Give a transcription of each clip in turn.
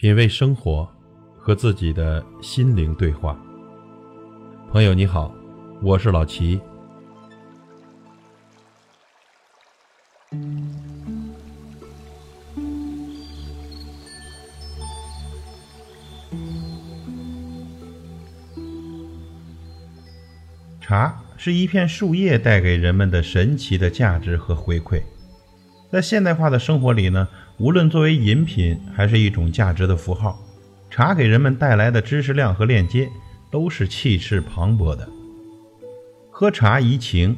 品味生活，和自己的心灵对话。朋友你好，我是老齐。茶是一片树叶带给人们的神奇的价值和回馈。在现代化的生活里呢？无论作为饮品还是一种价值的符号，茶给人们带来的知识量和链接都是气势磅礴的。喝茶怡情，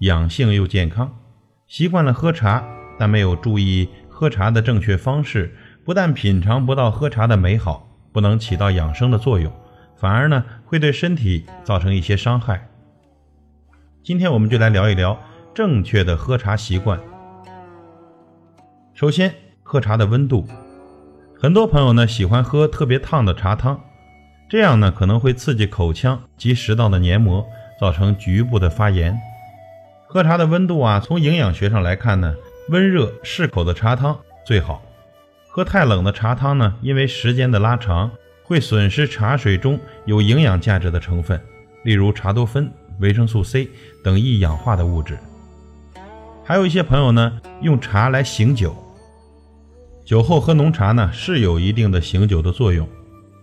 养性又健康。习惯了喝茶，但没有注意喝茶的正确方式，不但品尝不到喝茶的美好，不能起到养生的作用，反而呢会对身体造成一些伤害。今天我们就来聊一聊正确的喝茶习惯。首先。喝茶的温度，很多朋友呢喜欢喝特别烫的茶汤，这样呢可能会刺激口腔及食道的黏膜，造成局部的发炎。喝茶的温度啊，从营养学上来看呢，温热适口的茶汤最好。喝太冷的茶汤呢，因为时间的拉长，会损失茶水中有营养价值的成分，例如茶多酚、维生素 C 等易氧化的物质。还有一些朋友呢，用茶来醒酒。酒后喝浓茶呢，是有一定的醒酒的作用，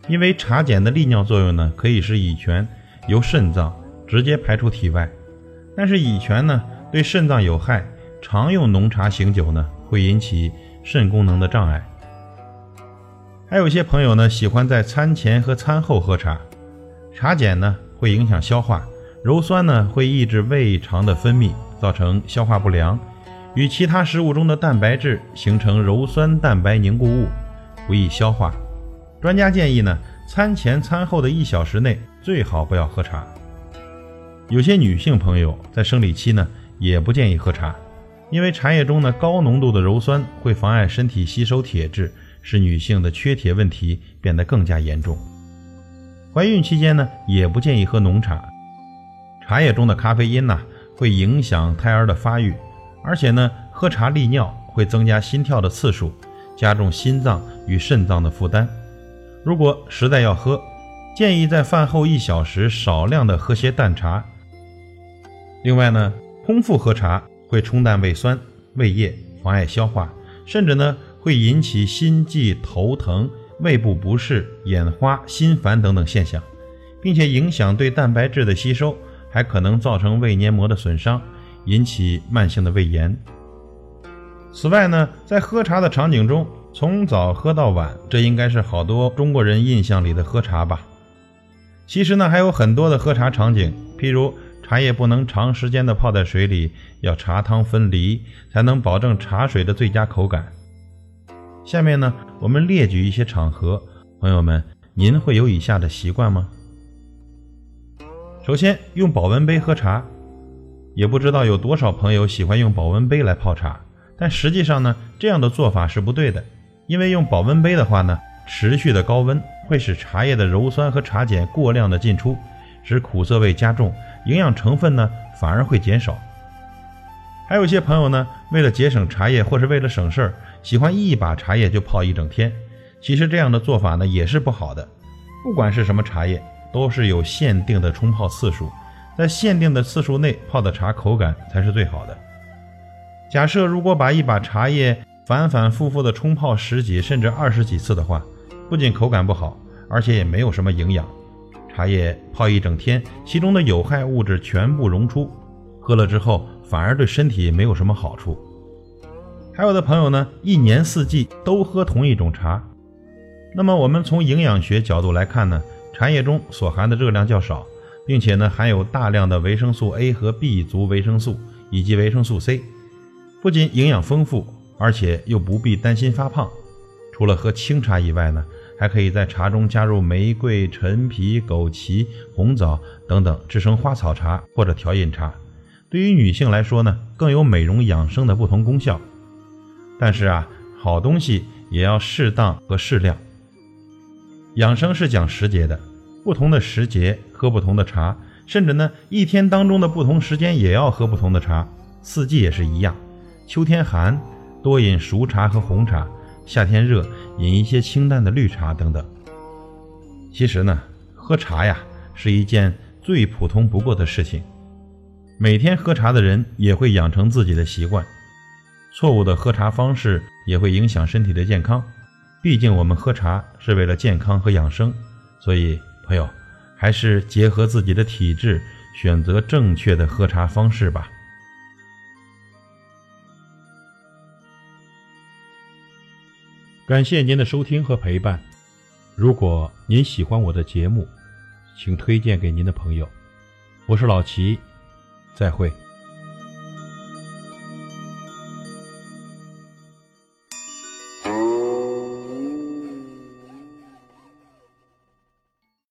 因为茶碱的利尿作用呢，可以使乙醛由肾脏直接排出体外。但是乙醛呢，对肾脏有害，常用浓茶醒酒呢，会引起肾功能的障碍。还有些朋友呢，喜欢在餐前和餐后喝茶，茶碱呢会影响消化，鞣酸呢会抑制胃肠的分泌，造成消化不良。与其他食物中的蛋白质形成鞣酸蛋白凝固物，不易消化。专家建议呢，餐前餐后的一小时内最好不要喝茶。有些女性朋友在生理期呢，也不建议喝茶，因为茶叶中呢高浓度的鞣酸会妨碍身体吸收铁质，使女性的缺铁问题变得更加严重。怀孕期间呢，也不建议喝浓茶，茶叶中的咖啡因呢会影响胎儿的发育。而且呢，喝茶利尿会增加心跳的次数，加重心脏与肾脏的负担。如果实在要喝，建议在饭后一小时少量的喝些淡茶。另外呢，空腹喝茶会冲淡胃酸、胃液，妨碍消化，甚至呢会引起心悸、头疼、胃部不适、眼花、心烦等等现象，并且影响对蛋白质的吸收，还可能造成胃黏膜的损伤。引起慢性的胃炎。此外呢，在喝茶的场景中，从早喝到晚，这应该是好多中国人印象里的喝茶吧。其实呢，还有很多的喝茶场景，譬如茶叶不能长时间的泡在水里，要茶汤分离，才能保证茶水的最佳口感。下面呢，我们列举一些场合，朋友们，您会有以下的习惯吗？首先，用保温杯喝茶。也不知道有多少朋友喜欢用保温杯来泡茶，但实际上呢，这样的做法是不对的。因为用保温杯的话呢，持续的高温会使茶叶的鞣酸和茶碱过量的进出，使苦涩味加重，营养成分呢反而会减少。还有些朋友呢，为了节省茶叶或是为了省事儿，喜欢一把茶叶就泡一整天。其实这样的做法呢也是不好的。不管是什么茶叶，都是有限定的冲泡次数。在限定的次数内泡的茶口感才是最好的。假设如果把一把茶叶反反复复的冲泡十几甚至二十几次的话，不仅口感不好，而且也没有什么营养。茶叶泡一整天，其中的有害物质全部溶出，喝了之后反而对身体没有什么好处。还有的朋友呢，一年四季都喝同一种茶，那么我们从营养学角度来看呢，茶叶中所含的热量较少。并且呢，含有大量的维生素 A 和 B 族维生素以及维生素 C，不仅营养丰富，而且又不必担心发胖。除了喝清茶以外呢，还可以在茶中加入玫瑰、陈皮、枸杞、红枣等等制成花草茶或者调饮茶。对于女性来说呢，更有美容养生的不同功效。但是啊，好东西也要适当和适量。养生是讲时节的。不同的时节喝不同的茶，甚至呢一天当中的不同时间也要喝不同的茶。四季也是一样，秋天寒，多饮熟茶和红茶；夏天热，饮一些清淡的绿茶等等。其实呢，喝茶呀是一件最普通不过的事情。每天喝茶的人也会养成自己的习惯，错误的喝茶方式也会影响身体的健康。毕竟我们喝茶是为了健康和养生，所以朋友还是结合自己的体质，选择正确的喝茶方式吧。感谢您的收听和陪伴。如果您喜欢我的节目，请推荐给您的朋友。我是老齐，再会。